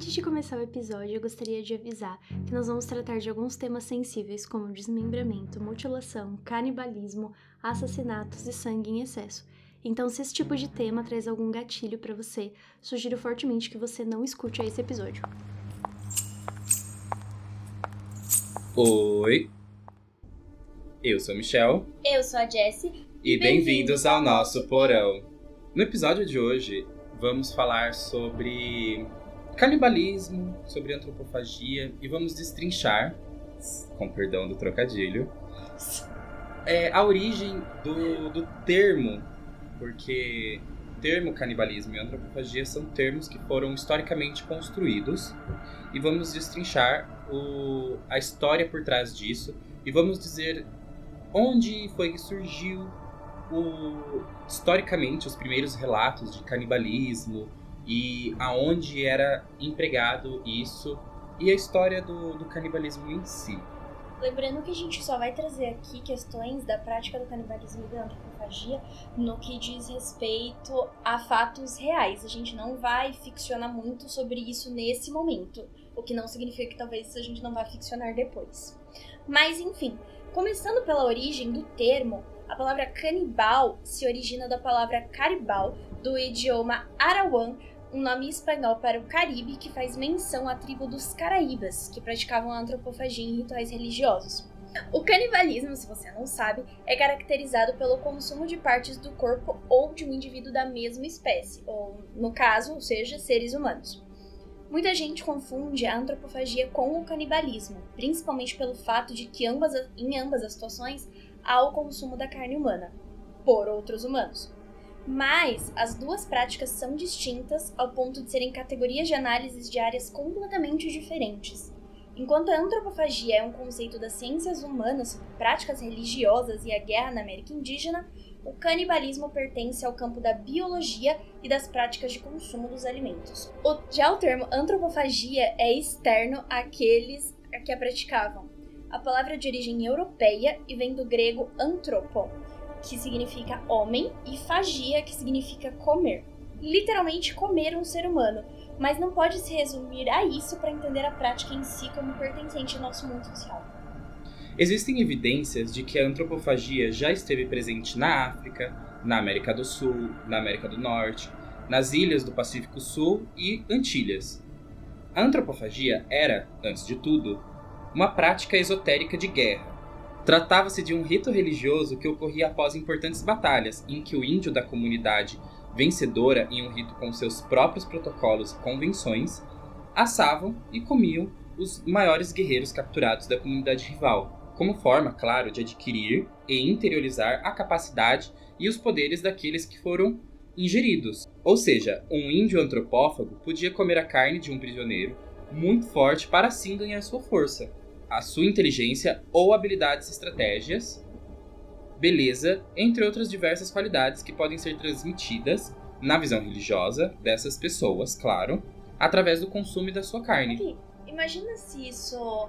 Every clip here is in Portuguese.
Antes de começar o episódio, eu gostaria de avisar que nós vamos tratar de alguns temas sensíveis como desmembramento, mutilação, canibalismo, assassinatos e sangue em excesso. Então, se esse tipo de tema traz algum gatilho para você, sugiro fortemente que você não escute esse episódio. Oi, eu sou Michel. Eu sou a Jessie. E bem-vindos ao nosso porão. No episódio de hoje, vamos falar sobre canibalismo, sobre antropofagia e vamos destrinchar, com perdão do trocadilho, é, a origem do, do termo, porque termo canibalismo e antropofagia são termos que foram historicamente construídos e vamos destrinchar o, a história por trás disso e vamos dizer onde foi que surgiu o, historicamente os primeiros relatos de canibalismo e aonde era empregado isso e a história do, do canibalismo em si. Lembrando que a gente só vai trazer aqui questões da prática do canibalismo e da antropofagia no que diz respeito a fatos reais. A gente não vai ficcionar muito sobre isso nesse momento, o que não significa que talvez a gente não vá ficcionar depois. Mas enfim, começando pela origem do termo, a palavra canibal se origina da palavra caribal do idioma arawan, um nome espanhol para o Caribe que faz menção à tribo dos Caraíbas, que praticavam a antropofagia em rituais religiosos. O canibalismo, se você não sabe, é caracterizado pelo consumo de partes do corpo ou de um indivíduo da mesma espécie, ou, no caso, ou seja, seres humanos. Muita gente confunde a antropofagia com o canibalismo, principalmente pelo fato de que ambas, em ambas as situações há o consumo da carne humana por outros humanos. Mas as duas práticas são distintas ao ponto de serem categorias de análises de áreas completamente diferentes. Enquanto a antropofagia é um conceito das ciências humanas práticas religiosas e a guerra na América Indígena, o canibalismo pertence ao campo da biologia e das práticas de consumo dos alimentos. O, já o termo antropofagia é externo àqueles que a praticavam. A palavra é de origem europeia e vem do grego antropo, que significa homem, e fagia, que significa comer. Literalmente comer um ser humano, mas não pode se resumir a isso para entender a prática em si como pertencente ao nosso mundo social. Existem evidências de que a antropofagia já esteve presente na África, na América do Sul, na América do Norte, nas ilhas do Pacífico Sul e Antilhas. A antropofagia era, antes de tudo, uma prática esotérica de guerra. Tratava-se de um rito religioso que ocorria após importantes batalhas, em que o índio da comunidade vencedora, em um rito com seus próprios protocolos e convenções, assavam e comiam os maiores guerreiros capturados da comunidade rival, como forma, claro, de adquirir e interiorizar a capacidade e os poderes daqueles que foram ingeridos. Ou seja, um índio antropófago podia comer a carne de um prisioneiro muito forte para assim ganhar sua força, a sua inteligência ou habilidades estratégias, beleza, entre outras diversas qualidades que podem ser transmitidas na visão religiosa dessas pessoas, claro, através do consumo da sua carne. Imagina se isso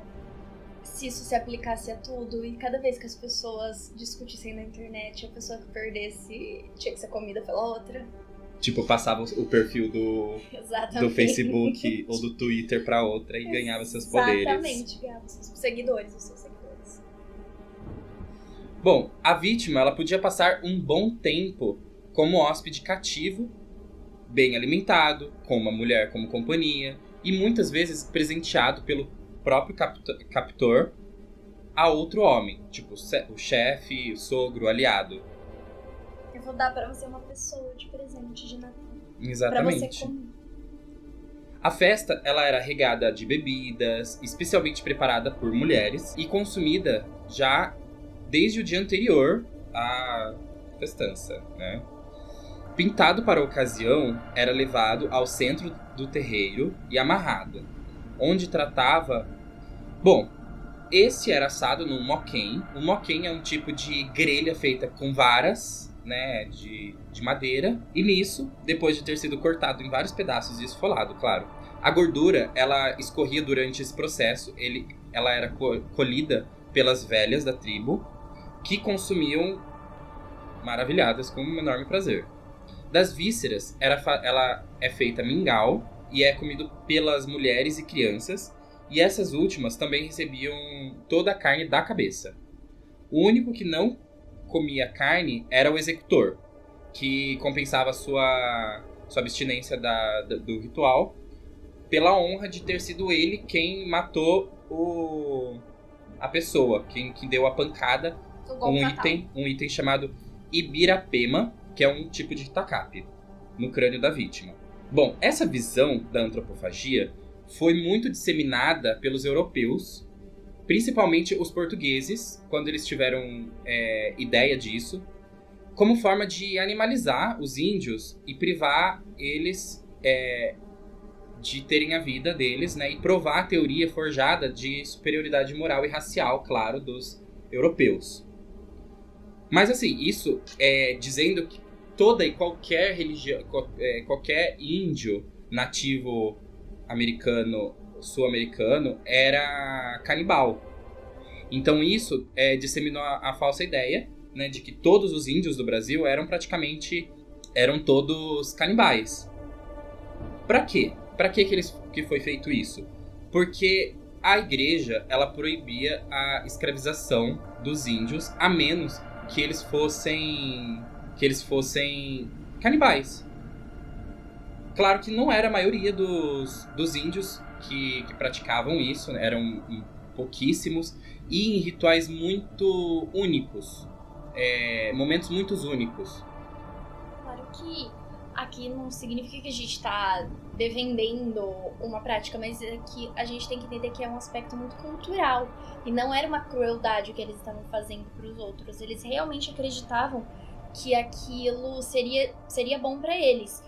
se isso se aplicasse a tudo e cada vez que as pessoas discutissem na internet, a pessoa que perdesse tinha que ser comida pela outra. Tipo, passava o perfil do, do Facebook ou do Twitter pra outra e ganhava seus poderes. Exatamente, ganhava seus seguidores, os seus seguidores. Bom, a vítima ela podia passar um bom tempo como hóspede cativo, bem alimentado, com uma mulher como companhia e muitas vezes presenteado pelo próprio captor a outro homem, tipo o chefe, o sogro, o aliado. Eu vou dar para você uma pessoa de presente de Natal. Exatamente. Pra você comer. A festa ela era regada de bebidas, especialmente preparada por mulheres e consumida já desde o dia anterior à festança, né? Pintado para a ocasião, era levado ao centro do terreiro e amarrado onde tratava. Bom, esse era assado num moquém. O moquém é um tipo de grelha feita com varas, né, de, de madeira. E nisso, depois de ter sido cortado em vários pedaços e esfolado, claro, a gordura ela escorria durante esse processo. Ele, ela era colhida pelas velhas da tribo que consumiam maravilhadas com um enorme prazer. Das vísceras, era ela é feita mingau e é comido pelas mulheres e crianças, e essas últimas também recebiam toda a carne da cabeça. O único que não comia carne era o executor, que compensava sua, sua abstinência da, da, do ritual pela honra de ter sido ele quem matou o, a pessoa, quem, quem deu a pancada, um item, um item chamado Ibirapema, que é um tipo de tacape, no crânio da vítima. Bom, essa visão da antropofagia foi muito disseminada pelos europeus, principalmente os portugueses, quando eles tiveram é, ideia disso, como forma de animalizar os índios e privar eles é, de terem a vida deles, né, e provar a teoria forjada de superioridade moral e racial, claro, dos europeus. Mas assim, isso é dizendo que toda e qualquer religião, é, qualquer índio nativo americano, sul-americano, era canibal. Então isso é, disseminou a, a falsa ideia né, de que todos os índios do Brasil eram praticamente eram todos canibais. Para quê? Para que eles, que foi feito isso? Porque a igreja ela proibia a escravização dos índios a menos que eles fossem que eles fossem canibais. Claro que não era a maioria dos, dos índios que, que praticavam isso, né? eram pouquíssimos e em rituais muito únicos, é, momentos muito únicos. Claro que aqui não significa que a gente está defendendo uma prática, mas é que a gente tem que entender que é um aspecto muito cultural e não era uma crueldade o que eles estavam fazendo para os outros. Eles realmente acreditavam que aquilo seria, seria bom para eles.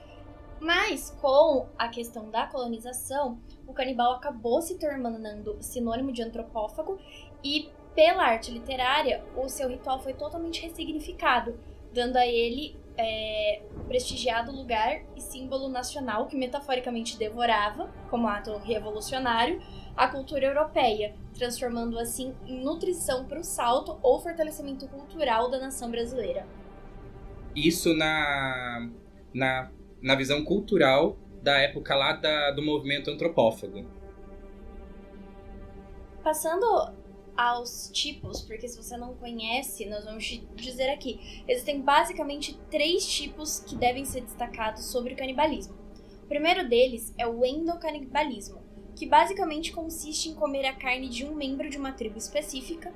Mas com a questão da colonização, o canibal acabou se tornando sinônimo de antropófago e pela arte literária, o seu ritual foi totalmente ressignificado, dando a ele é, prestigiado lugar e símbolo nacional que metaforicamente devorava, como ato revolucionário, a cultura europeia, transformando assim em nutrição para o salto ou fortalecimento cultural da nação brasileira. Isso na, na, na visão cultural da época lá da, do movimento antropófago. Passando aos tipos, porque se você não conhece, nós vamos te dizer aqui. Existem basicamente três tipos que devem ser destacados sobre o canibalismo. O primeiro deles é o endocanibalismo, que basicamente consiste em comer a carne de um membro de uma tribo específica,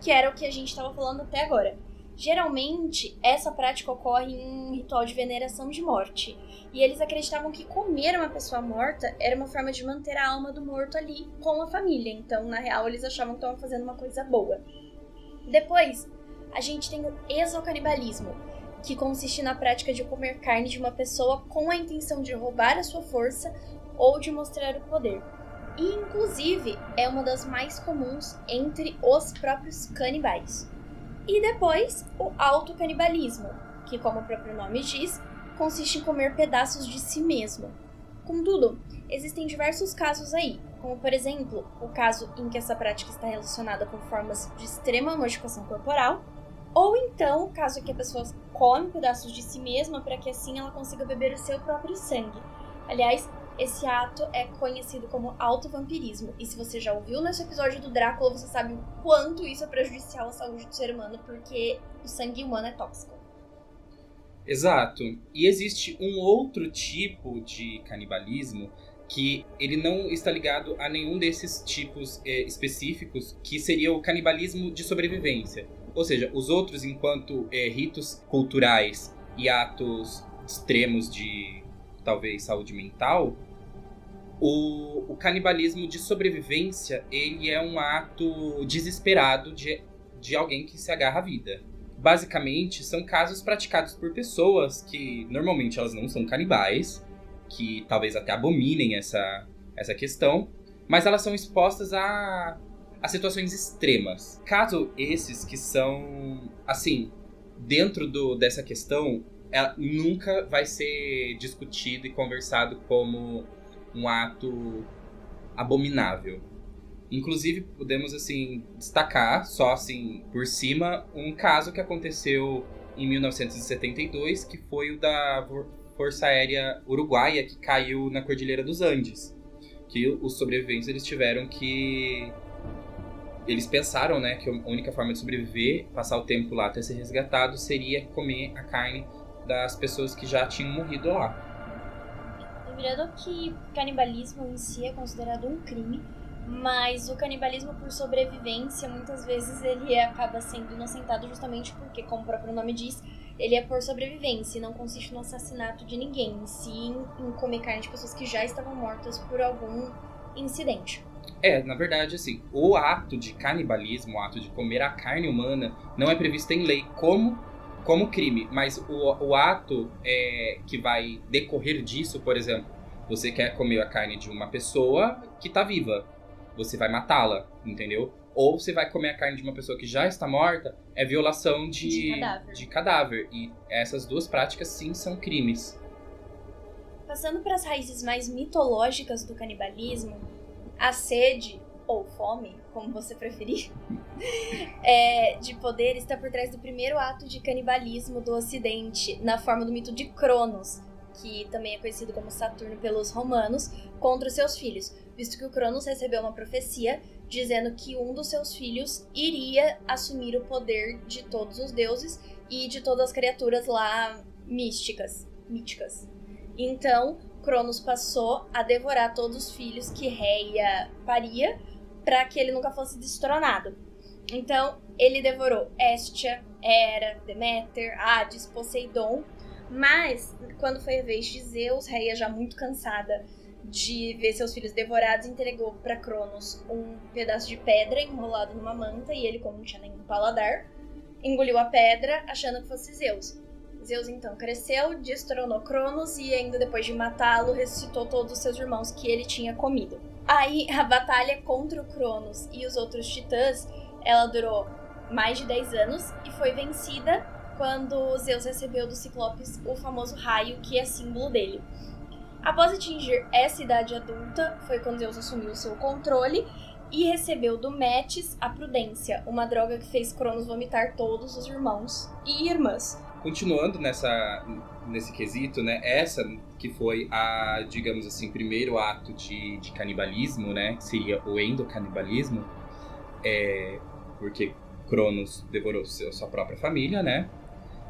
que era o que a gente estava falando até agora. Geralmente, essa prática ocorre em um ritual de veneração de morte, e eles acreditavam que comer uma pessoa morta era uma forma de manter a alma do morto ali com a família, então, na real, eles achavam que estavam fazendo uma coisa boa. Depois, a gente tem o exocanibalismo, que consiste na prática de comer carne de uma pessoa com a intenção de roubar a sua força ou de mostrar o poder. E, inclusive, é uma das mais comuns entre os próprios canibais. E depois, o autocanibalismo, que, como o próprio nome diz, consiste em comer pedaços de si mesmo. Contudo, existem diversos casos aí, como por exemplo, o caso em que essa prática está relacionada com formas de extrema modificação corporal, ou então o caso em que a pessoa come pedaços de si mesma para que assim ela consiga beber o seu próprio sangue. Aliás, esse ato é conhecido como autovampirismo. E se você já ouviu nesse episódio do Drácula, você sabe o quanto isso é prejudicial à saúde do ser humano, porque o sangue humano é tóxico. Exato. E existe um outro tipo de canibalismo que ele não está ligado a nenhum desses tipos é, específicos, que seria o canibalismo de sobrevivência. Ou seja, os outros, enquanto é, ritos culturais e atos extremos de talvez saúde mental, o, o canibalismo de sobrevivência, ele é um ato desesperado de, de alguém que se agarra à vida. Basicamente, são casos praticados por pessoas que normalmente elas não são canibais, que talvez até abominem essa, essa questão, mas elas são expostas a, a situações extremas. Caso esses que são, assim, dentro do, dessa questão, ela nunca vai ser discutido e conversado como um ato abominável. Inclusive, podemos assim destacar só assim por cima um caso que aconteceu em 1972, que foi o da Força Aérea Uruguaia que caiu na Cordilheira dos Andes. Que os sobreviventes eles tiveram que eles pensaram, né, que a única forma de sobreviver, passar o tempo lá até ser resgatado, seria comer a carne das pessoas que já tinham morrido lá. Lembrando que canibalismo em si é considerado um crime, mas o canibalismo por sobrevivência, muitas vezes ele acaba sendo inocentado justamente porque, como o próprio nome diz, ele é por sobrevivência e não consiste no assassinato de ninguém, sim em comer carne de pessoas que já estavam mortas por algum incidente. É, na verdade, assim, o ato de canibalismo, o ato de comer a carne humana, não é previsto em lei como, como crime, mas o, o ato é, que vai decorrer disso, por exemplo, você quer comer a carne de uma pessoa que está viva, você vai matá-la, entendeu? Ou você vai comer a carne de uma pessoa que já está morta, é violação de, de, cadáver. de cadáver. E essas duas práticas, sim, são crimes. Passando para as raízes mais mitológicas do canibalismo, a sede ou fome, como você preferir, é, de poder está por trás do primeiro ato de canibalismo do Ocidente, na forma do mito de Cronos, que também é conhecido como Saturno pelos romanos, contra seus filhos, visto que o Cronos recebeu uma profecia dizendo que um dos seus filhos iria assumir o poder de todos os deuses e de todas as criaturas lá místicas, míticas. Então, Cronos passou a devorar todos os filhos que Reia paria para que ele nunca fosse destronado. Então, ele devorou Hestia, Hera, Deméter, Hades, Poseidon, mas quando foi a vez de Zeus, Reia já muito cansada de ver seus filhos devorados, entregou para Cronos um pedaço de pedra enrolado numa manta e ele, como não tinha nenhum paladar, engoliu a pedra achando que fosse Zeus. Zeus então cresceu, destronou Cronos e ainda depois de matá-lo, ressuscitou todos os seus irmãos que ele tinha comido. Aí a batalha contra o Cronos e os outros titãs, ela durou mais de 10 anos e foi vencida quando Zeus recebeu do Ciclopes o famoso raio que é símbolo dele. Após atingir essa idade adulta, foi quando Zeus assumiu seu controle e recebeu do Metis a prudência, uma droga que fez Cronos vomitar todos os irmãos e irmãs continuando nessa nesse quesito, né? Essa que foi a, digamos assim, primeiro ato de, de canibalismo, né? Que seria o endocanibalismo, é, porque Cronos devorou seu, sua própria família, né?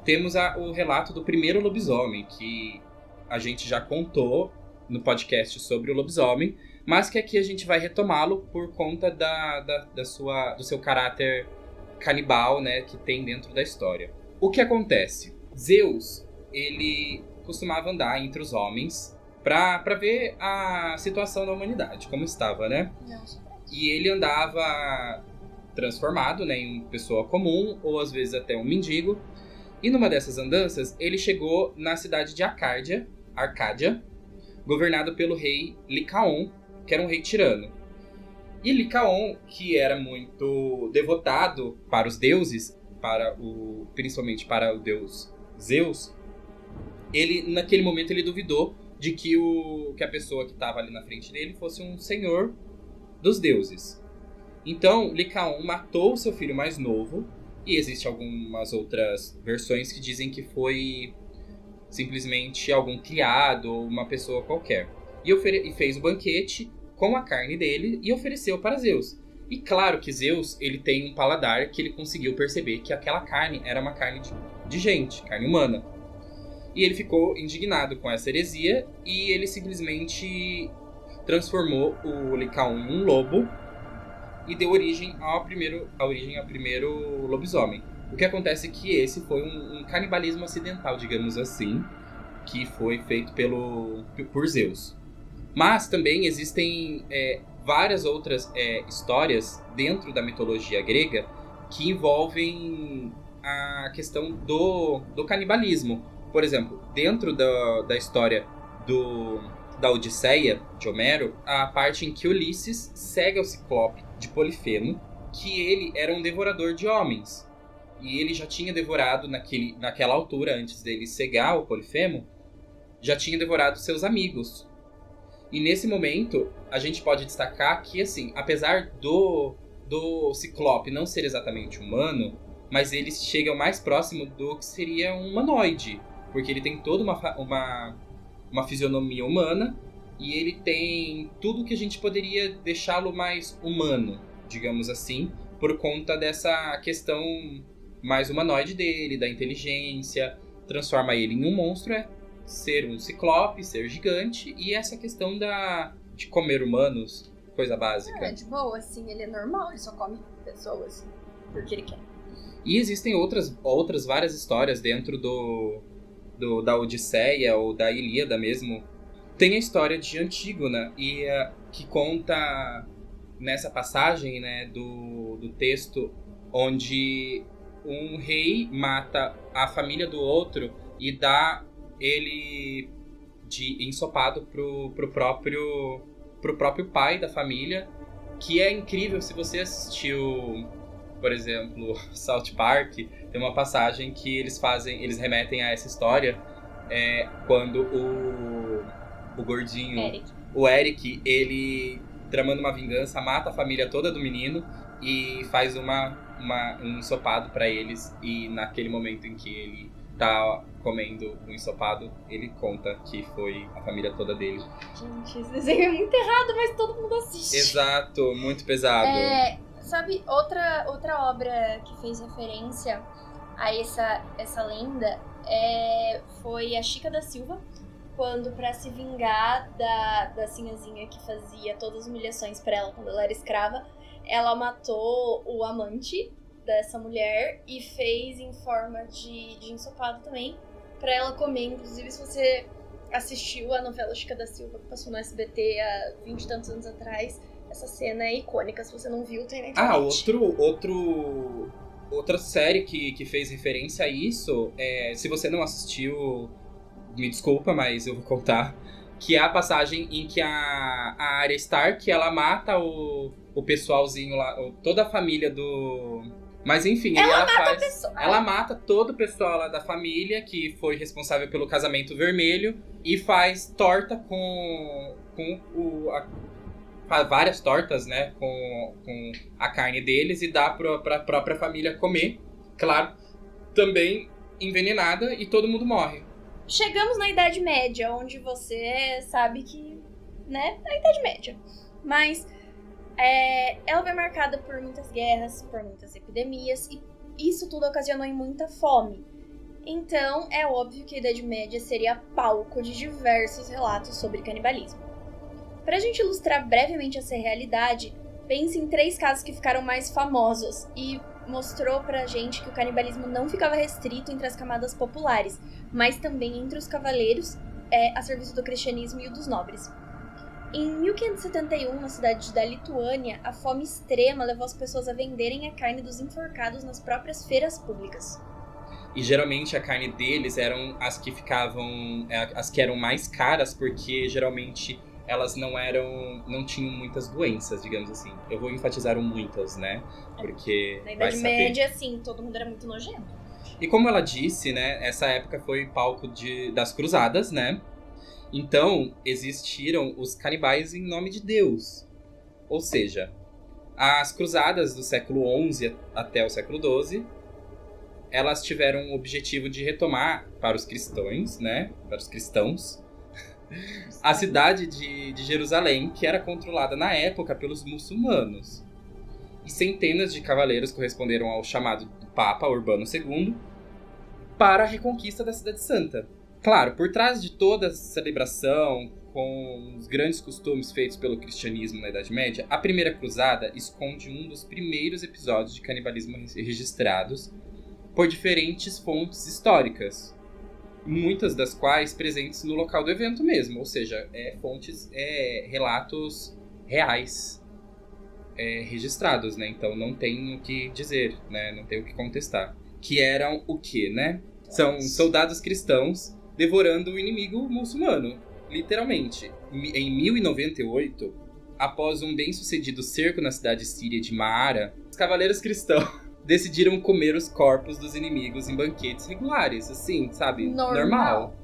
Temos a, o relato do primeiro lobisomem, que a gente já contou no podcast sobre o lobisomem, mas que aqui a gente vai retomá-lo por conta da, da, da, sua, do seu caráter canibal, né? Que tem dentro da história. O que acontece? Zeus, ele costumava andar entre os homens para ver a situação da humanidade, como estava, né? E ele andava transformado né, em uma pessoa comum, ou às vezes até um mendigo. E numa dessas andanças, ele chegou na cidade de Arcádia, Arcádia, governado pelo rei Licaon, que era um rei tirano. E Licaon, que era muito devotado para os deuses, para o principalmente para o deus Zeus, ele naquele momento ele duvidou de que o que a pessoa que estava ali na frente dele fosse um senhor dos deuses. Então, Licaon matou seu filho mais novo, e existem algumas outras versões que dizem que foi simplesmente algum criado ou uma pessoa qualquer. E, e fez o banquete com a carne dele e ofereceu para Zeus. E claro que Zeus, ele tem um paladar que ele conseguiu perceber que aquela carne era uma carne de, de gente, carne humana. E ele ficou indignado com essa heresia e ele simplesmente transformou o Licaon em um lobo e deu origem ao primeiro, a origem ao primeiro lobisomem. O que acontece é que esse foi um, um canibalismo acidental, digamos assim, que foi feito pelo por Zeus. Mas também existem é, várias outras é, histórias dentro da mitologia grega que envolvem a questão do, do canibalismo. Por exemplo, dentro da, da história do, da Odisseia de Homero, a parte em que Ulisses segue ao Ciclope de Polifemo, que ele era um devorador de homens. E ele já tinha devorado naquele, naquela altura, antes dele cegar o Polifemo, já tinha devorado seus amigos, e nesse momento, a gente pode destacar que, assim, apesar do, do Ciclope não ser exatamente humano, mas ele chega mais próximo do que seria um humanoide. porque ele tem toda uma, uma, uma fisionomia humana e ele tem tudo que a gente poderia deixá-lo mais humano, digamos assim, por conta dessa questão mais humanoide dele, da inteligência, transforma ele em um monstro é ser um ciclope, ser gigante e essa questão da de comer humanos, coisa básica. É, de boa, assim, ele é normal, ele só come pessoas porque ele quer. E existem outras, outras várias histórias dentro do, do da Odisseia ou da Ilíada mesmo. Tem a história de Antígona e uh, que conta nessa passagem, né, do, do texto onde um rei mata a família do outro e dá ele de ensopado pro, pro próprio pro próprio pai da família, que é incrível se você assistiu, por exemplo, South Park, tem uma passagem que eles fazem, eles remetem a essa história é, quando o o gordinho, Eric. o Eric, ele tramando uma vingança, mata a família toda do menino e faz uma, uma um ensopado para eles e naquele momento em que ele tá comendo um ensopado, ele conta que foi a família toda dele. Gente, esse desenho é muito errado, mas todo mundo assiste. Exato, muito pesado. É, sabe, outra, outra obra que fez referência a essa, essa lenda é, foi a Chica da Silva, quando, para se vingar da, da sinhazinha que fazia todas as humilhações para ela quando ela era escrava, ela matou o amante dessa mulher e fez em forma de, de ensopado também para ela comer. Inclusive, se você assistiu a novela Chica da Silva, que passou no SBT há 20 e tantos anos atrás, essa cena é icônica. Se você não viu, tem na internet. Ah, outro, outro, outra série que, que fez referência a isso, é, se você não assistiu, me desculpa, mas eu vou contar, que é a passagem em que a, a Arya Stark, ela mata o, o pessoalzinho lá, toda a família do mas enfim, ela, ela mata faz. a pessoa. Ela mata todo o pessoal lá da família que foi responsável pelo casamento vermelho e faz torta com, com o. A, faz várias tortas, né? Com, com a carne deles e dá pra, pra própria família comer. Claro, também envenenada e todo mundo morre. Chegamos na Idade Média, onde você sabe que. né? É a Idade Média. Mas é, ela foi marcada por muitas guerras, por muitas epidemias, e isso tudo ocasionou em muita fome. Então, é óbvio que a Idade Média seria palco de diversos relatos sobre canibalismo. Para a gente ilustrar brevemente essa realidade, pense em três casos que ficaram mais famosos e mostrou pra gente que o canibalismo não ficava restrito entre as camadas populares, mas também entre os cavaleiros, é, a serviço do cristianismo e o dos nobres. Em 1571, na cidade da Lituânia, a fome extrema levou as pessoas a venderem a carne dos enforcados nas próprias feiras públicas. E geralmente a carne deles eram as que ficavam. é, as que eram mais caras, porque geralmente elas não eram. não tinham muitas doenças, digamos assim. Eu vou enfatizar o muitas, né? Porque. Na Idade. Média, assim, todo mundo era muito nojento. E como ela disse, né, essa época foi palco de, das cruzadas, né? Então, existiram os canibais em nome de Deus. Ou seja, as cruzadas do século XI até o século XII, elas tiveram o objetivo de retomar para os cristãos, né, para os cristãos, a cidade de, de Jerusalém, que era controlada na época pelos muçulmanos. E centenas de cavaleiros corresponderam ao chamado do Papa Urbano II para a reconquista da Cidade Santa. Claro, por trás de toda essa celebração, com os grandes costumes feitos pelo cristianismo na Idade Média, a Primeira Cruzada esconde um dos primeiros episódios de canibalismo registrados por diferentes fontes históricas, muitas das quais presentes no local do evento mesmo, ou seja, é, fontes, é, relatos reais é, registrados, né? Então não tem o que dizer, né? Não tem o que contestar. Que eram o que, né? São soldados cristãos devorando o inimigo muçulmano, literalmente. Em 1098, após um bem-sucedido cerco na cidade síria de Maara, os cavaleiros cristãos decidiram comer os corpos dos inimigos em banquetes regulares, assim, sabe? Normal.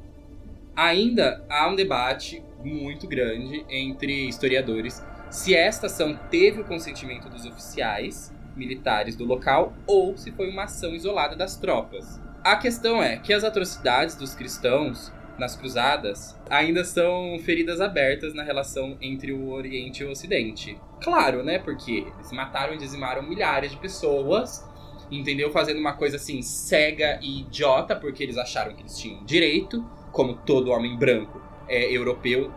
Ainda há um debate muito grande entre historiadores se esta ação teve o consentimento dos oficiais militares do local ou se foi uma ação isolada das tropas. A questão é que as atrocidades dos cristãos nas cruzadas ainda são feridas abertas na relação entre o Oriente e o Ocidente. Claro, né? Porque eles mataram e dizimaram milhares de pessoas, entendeu? Fazendo uma coisa assim cega e idiota, porque eles acharam que eles tinham direito, como todo homem branco é, europeu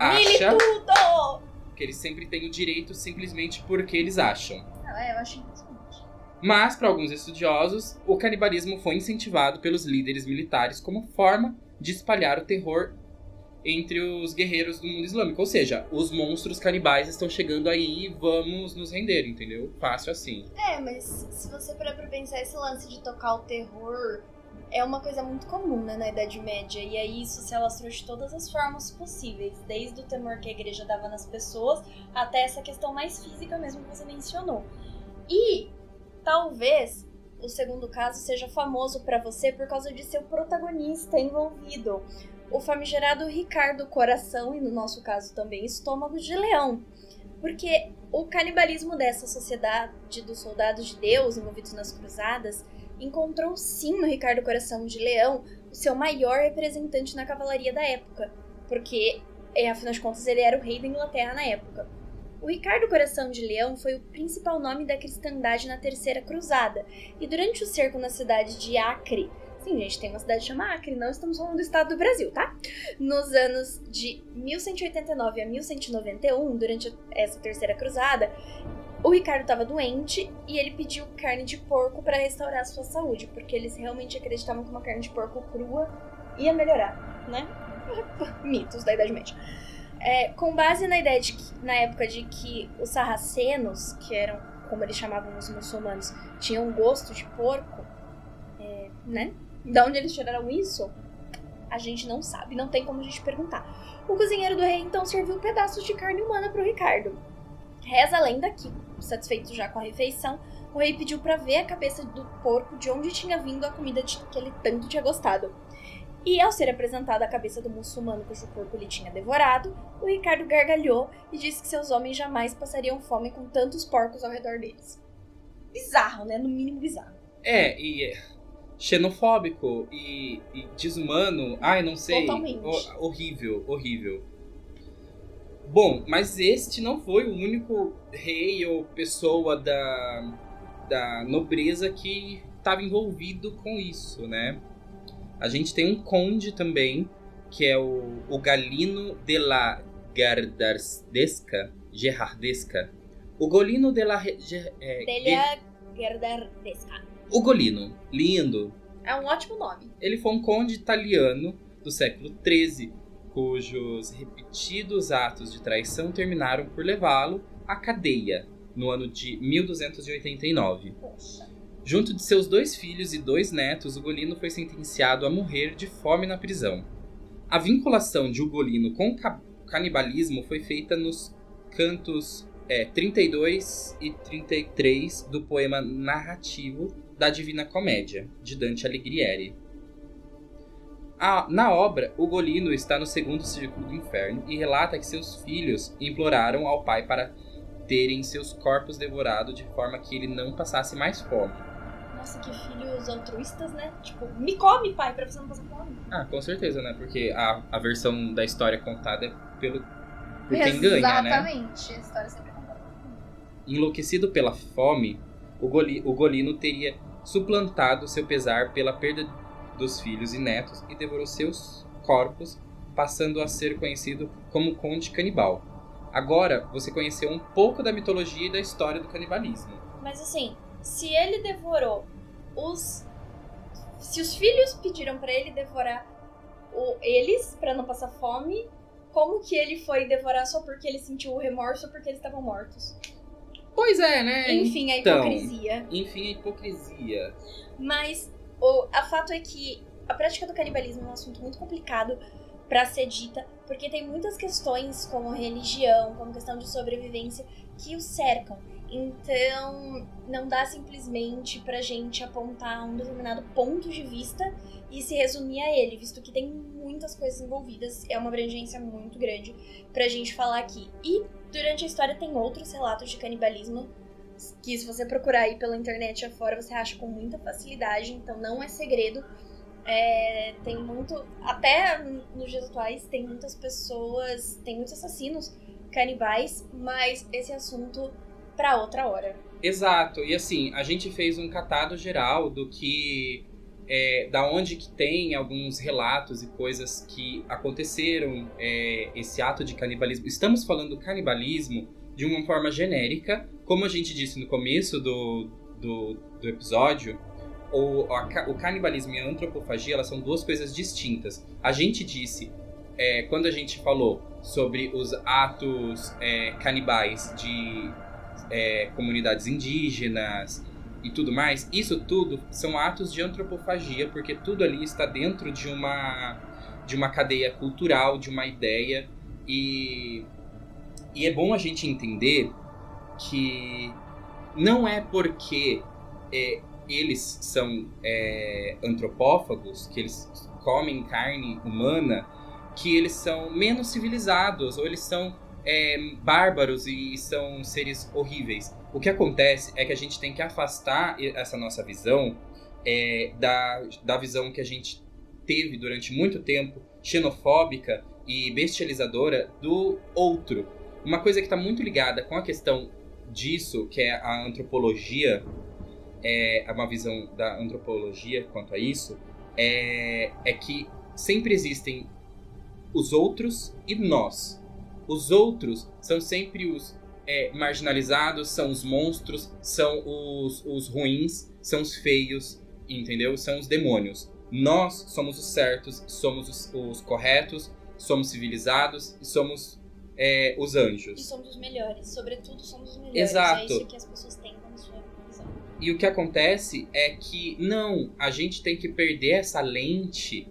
acha. tudo! Que eles sempre têm o direito simplesmente porque eles acham. Ah, é, eu acho. Mas, para alguns estudiosos, o canibalismo foi incentivado pelos líderes militares como forma de espalhar o terror entre os guerreiros do mundo islâmico. Ou seja, os monstros canibais estão chegando aí, vamos nos render, entendeu? Fácil assim. É, mas se você parar pra pensar, esse lance de tocar o terror é uma coisa muito comum, né, na Idade Média. E aí isso se alastrou de todas as formas possíveis, desde o temor que a igreja dava nas pessoas até essa questão mais física mesmo que você mencionou. E talvez o segundo caso seja famoso para você por causa de seu protagonista envolvido, o famigerado Ricardo Coração e no nosso caso também Estômago de Leão. Porque o canibalismo dessa sociedade dos soldados de Deus envolvidos nas cruzadas encontrou sim no Ricardo Coração de Leão o seu maior representante na cavalaria da época, porque, é, afinal de contas, ele era o rei da Inglaterra na época. O Ricardo Coração de Leão foi o principal nome da cristandade na Terceira Cruzada, e durante o cerco na cidade de Acre, sim, gente, tem uma cidade chamada Acre, não estamos falando do estado do Brasil, tá? Nos anos de 1189 a 1191, durante essa Terceira Cruzada, o Ricardo estava doente e ele pediu carne de porco para restaurar a sua saúde, porque eles realmente acreditavam que uma carne de porco crua ia melhorar, né? Mitos da Idade Média. É, com base na ideia de que, na época de que os sarracenos, que eram como eles chamavam os muçulmanos, tinham gosto de porco, é, né? De onde eles tiraram isso? A gente não sabe, não tem como a gente perguntar. O cozinheiro do rei então serviu pedaços de carne humana para o Ricardo. Reza a lenda que, satisfeito já com a refeição, o rei pediu para ver a cabeça do porco de onde tinha vindo a comida que ele tanto tinha gostado. E ao ser apresentada a cabeça do muçulmano cujo corpo ele tinha devorado, o Ricardo gargalhou e disse que seus homens jamais passariam fome com tantos porcos ao redor deles. Bizarro, né? No mínimo bizarro. É, e é xenofóbico e, e desumano. Ai, não sei. Totalmente. Ho- horrível, horrível. Bom, mas este não foi o único rei ou pessoa da, da nobreza que estava envolvido com isso, né? A gente tem um conde também, que é o, o Galino de la Gardardesca, Gerardesca. O Golino de la... Re- Ge- é, Ge- Delia Gerdardesca. Ugolino, lindo. É um ótimo nome. Ele foi um conde italiano do século XIII, cujos repetidos atos de traição terminaram por levá-lo à cadeia no ano de 1289. Poxa. Junto de seus dois filhos e dois netos, Ugolino foi sentenciado a morrer de fome na prisão. A vinculação de Ugolino com o ca- canibalismo foi feita nos cantos é, 32 e 33 do poema narrativo da Divina Comédia, de Dante Alighieri. A- na obra, Ugolino está no segundo círculo do inferno e relata que seus filhos imploraram ao pai para terem seus corpos devorados de forma que ele não passasse mais fome. Nossa, que filhos altruístas, né? Tipo, me come, pai, pra você não passar fome. Ah, com certeza, né? Porque a, a versão da história contada é pelo por quem ganha, né? Exatamente. A história sempre é contada. Enlouquecido pela fome, o, Goli, o Golino teria suplantado seu pesar pela perda dos filhos e netos e devorou seus corpos, passando a ser conhecido como Conde Canibal. Agora você conheceu um pouco da mitologia e da história do canibalismo. Mas assim, se ele devorou os. Se os filhos pediram pra ele devorar o... eles pra não passar fome, como que ele foi devorar só porque ele sentiu o remorso ou porque eles estavam mortos? Pois é, né? Enfim, a Então. hipocrisia. Enfim, a hipocrisia. Mas o a fato é que a prática do canibalismo é um assunto muito complicado pra ser dita, porque tem muitas questões como religião, como questão de sobrevivência que o cercam. Então, não dá simplesmente pra gente apontar um determinado ponto de vista e se resumir a ele, visto que tem muitas coisas envolvidas, é uma abrangência muito grande pra gente falar aqui. E durante a história tem outros relatos de canibalismo que se você procurar aí pela internet afora, você acha com muita facilidade, então não é segredo. É, tem muito. Até nos dias atuais, tem muitas pessoas. Tem muitos assassinos canibais, mas esse assunto para outra hora. Exato. E assim, a gente fez um catado geral do que. É, da onde que tem alguns relatos e coisas que aconteceram é, esse ato de canibalismo. Estamos falando do canibalismo de uma forma genérica, como a gente disse no começo do, do, do episódio, o, o canibalismo e a antropofagia elas são duas coisas distintas. A gente disse, é, quando a gente falou sobre os atos é, canibais de é, comunidades indígenas e tudo mais, isso tudo são atos de antropofagia, porque tudo ali está dentro de uma, de uma cadeia cultural, de uma ideia. E, e é bom a gente entender que não é porque é, eles são é, antropófagos, que eles comem carne humana, que eles são menos civilizados ou eles são é, bárbaros e são seres horríveis. O que acontece é que a gente tem que afastar essa nossa visão é, da, da visão que a gente teve durante muito tempo, xenofóbica e bestializadora do outro. Uma coisa que está muito ligada com a questão disso, que é a antropologia, é uma visão da antropologia quanto a isso, é, é que sempre existem os outros e nós. Os outros são sempre os é, marginalizados, são os monstros, são os, os ruins, são os feios, entendeu? São os demônios. Nós somos os certos, somos os, os corretos, somos civilizados e somos é, os anjos. E somos os melhores, sobretudo somos os melhores. Exato. É isso que as pessoas têm como sua visão. E o que acontece é que, não, a gente tem que perder essa lente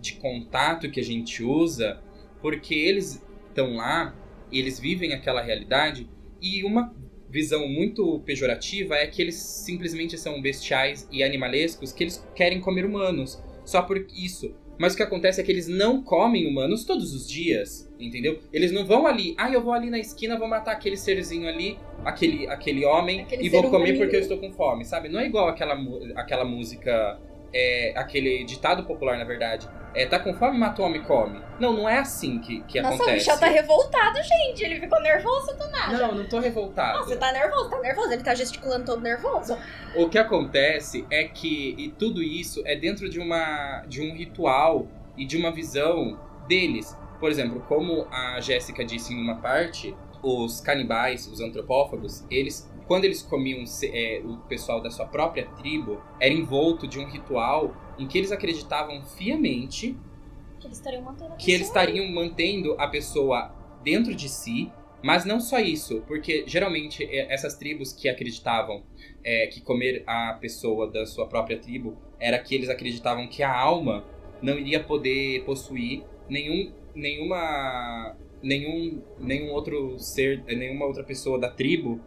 de contato que a gente usa, porque eles estão lá, eles vivem aquela realidade, e uma visão muito pejorativa é que eles simplesmente são bestiais e animalescos que eles querem comer humanos. Só por isso. Mas o que acontece é que eles não comem humanos todos os dias, entendeu? Eles não vão ali, ah, eu vou ali na esquina, vou matar aquele serzinho ali, aquele, aquele homem, Aquele e vou comer humano. porque eu estou com fome, sabe? Não é igual aquela, aquela música, é, aquele ditado popular, na verdade. É, tá com fome, mata o homem come. Não, não é assim que, que Nossa, o acontece. Michel tá revoltado, gente. Ele ficou nervoso do nada. Não, não tô revoltado. Não, você tá nervoso, tá nervoso. Ele tá gesticulando todo nervoso. O que acontece é que e tudo isso é dentro de uma de um ritual e de uma visão deles. Por exemplo, como a Jéssica disse em uma parte, os canibais, os antropófagos, eles quando eles comiam é, o pessoal da sua própria tribo, era envolto de um ritual em que eles acreditavam fiamente Que eles estariam mantendo a que eles pessoa. estariam mantendo a pessoa dentro de si, mas não só isso, porque geralmente é, essas tribos que acreditavam é, que comer a pessoa da sua própria tribo era que eles acreditavam que a alma não iria poder possuir nenhum, nenhuma, nenhum, nenhum outro ser, nenhuma outra pessoa da tribo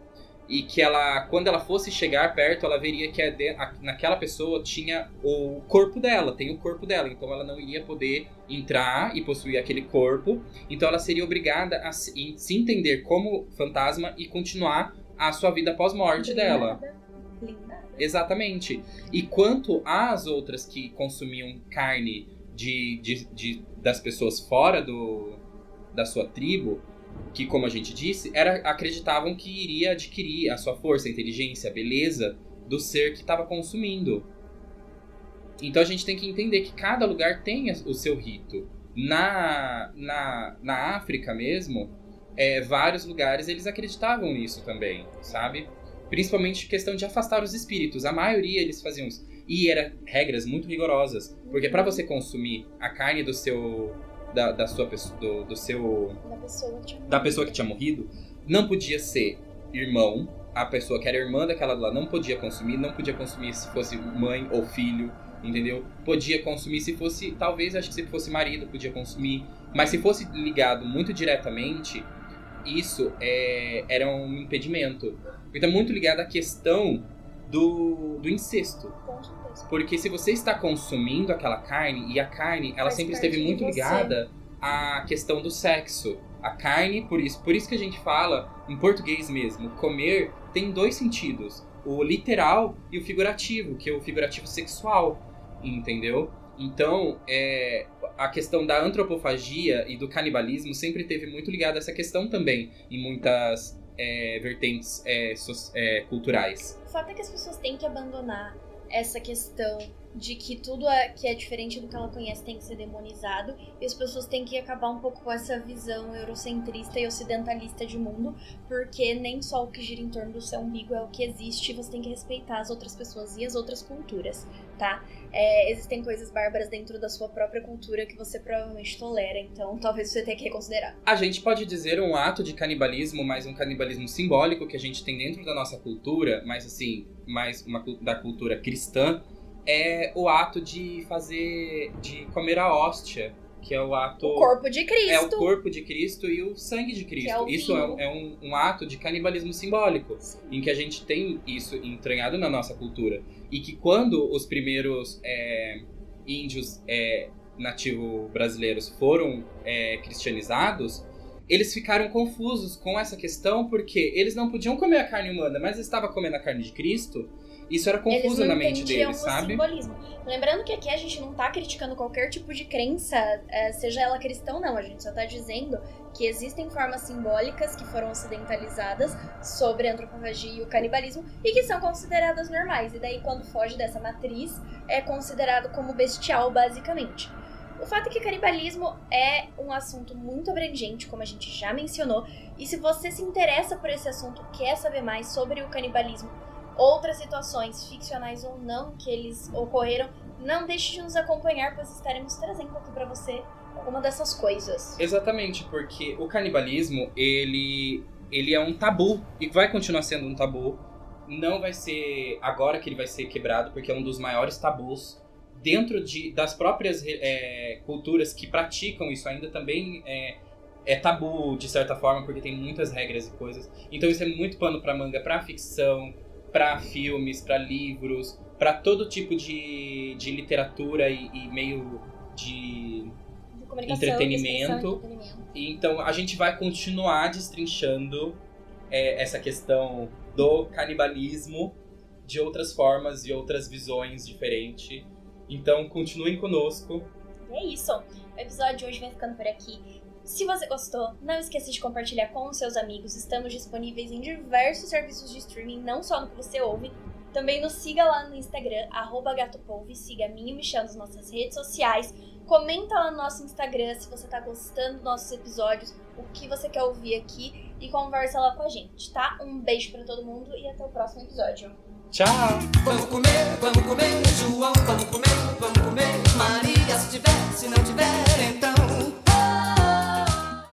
e que ela, quando ela fosse chegar perto, ela veria que a de- a- naquela pessoa tinha o corpo dela, tem o corpo dela, então ela não iria poder entrar e possuir aquele corpo, então ela seria obrigada a se, se entender como fantasma e continuar a sua vida pós-morte dela. Linda. Exatamente. E quanto às outras que consumiam carne de, de, de- das pessoas fora do, da sua tribo, que, como a gente disse, era, acreditavam que iria adquirir a sua força, a inteligência, a beleza do ser que estava consumindo. Então a gente tem que entender que cada lugar tem o seu rito. Na, na, na África mesmo, é, vários lugares eles acreditavam nisso também, sabe? Principalmente questão de afastar os espíritos. A maioria eles faziam isso. E eram regras muito rigorosas. Porque para você consumir a carne do seu. Da, da sua pessoa. Do, do seu. Da pessoa que tinha Da pessoa que tinha morrido, não podia ser irmão. A pessoa que era irmã daquela lá não podia consumir. Não podia consumir se fosse mãe ou filho. Entendeu? Podia consumir se fosse. Talvez, acho que se fosse marido, podia consumir. Mas se fosse ligado muito diretamente, isso é, era um impedimento. Tá muito ligado à questão do, do incesto. Certeza. Porque se você está consumindo aquela carne, e a carne, ela Faz sempre esteve muito ligada à questão do sexo. A carne, por isso, por isso que a gente fala em português mesmo, comer tem dois sentidos, o literal e o figurativo, que é o figurativo sexual, entendeu? Então, é, a questão da antropofagia e do canibalismo sempre teve muito ligada a essa questão também, em muitas é, vertentes é, so, é, culturais. O fato é que as pessoas têm que abandonar essa questão de que tudo é, que é diferente do que ela conhece tem que ser demonizado e as pessoas têm que acabar um pouco com essa visão eurocentrista e ocidentalista de mundo, porque nem só o que gira em torno do seu umbigo é o que existe, você tem que respeitar as outras pessoas e as outras culturas, tá? É, existem coisas bárbaras dentro da sua própria cultura que você provavelmente tolera, então talvez você tenha que reconsiderar. A gente pode dizer um ato de canibalismo, mas um canibalismo simbólico que a gente tem dentro da nossa cultura, mas assim, mais uma da cultura cristã, é o ato de fazer, de comer a hóstia, que é o ato. O corpo de Cristo. É o corpo de Cristo e o sangue de Cristo. É isso é, é um, um, ato de canibalismo simbólico, Sim. em que a gente tem isso entranhado na nossa cultura. E que quando os primeiros é, índios é, nativo brasileiros foram é, cristianizados, eles ficaram confusos com essa questão porque eles não podiam comer a carne humana, mas estava comendo a carne de Cristo. Isso era confuso na mente deles, sabe? Simbolismo. Lembrando que aqui a gente não tá criticando qualquer tipo de crença, é, seja ela cristã ou não, a gente só tá dizendo que existem formas simbólicas que foram ocidentalizadas sobre a antropofagia e o canibalismo e que são consideradas normais. E daí, quando foge dessa matriz, é considerado como bestial, basicamente. O fato é que canibalismo é um assunto muito abrangente, como a gente já mencionou, e se você se interessa por esse assunto, quer saber mais sobre o canibalismo outras situações, ficcionais ou não, que eles ocorreram, não deixe de nos acompanhar, pois estaremos trazendo aqui para você alguma dessas coisas. Exatamente, porque o canibalismo, ele, ele é um tabu e vai continuar sendo um tabu. Não vai ser agora que ele vai ser quebrado, porque é um dos maiores tabus dentro de, das próprias é, culturas que praticam isso ainda também é, é tabu de certa forma, porque tem muitas regras e coisas. Então isso é muito pano para manga para ficção, para filmes, para livros, para todo tipo de, de literatura e, e meio de, de entretenimento. entretenimento. Então a gente vai continuar destrinchando é, essa questão do canibalismo de outras formas e outras visões diferentes. Então continuem conosco. E é isso. O episódio de hoje vai ficando por aqui. Se você gostou, não esqueça de compartilhar com os seus amigos. Estamos disponíveis em diversos serviços de streaming, não só no que você ouve. Também nos siga lá no Instagram, gatopolve, siga a mim e o Michel nas nossas redes sociais. Comenta lá no nosso Instagram se você tá gostando dos nossos episódios, o que você quer ouvir aqui e conversa lá com a gente, tá? Um beijo para todo mundo e até o próximo episódio. Tchau! Vamos comer, vamos comer, João, vamos comer, vamos comer. Maria, se tiver, se não tiver, então.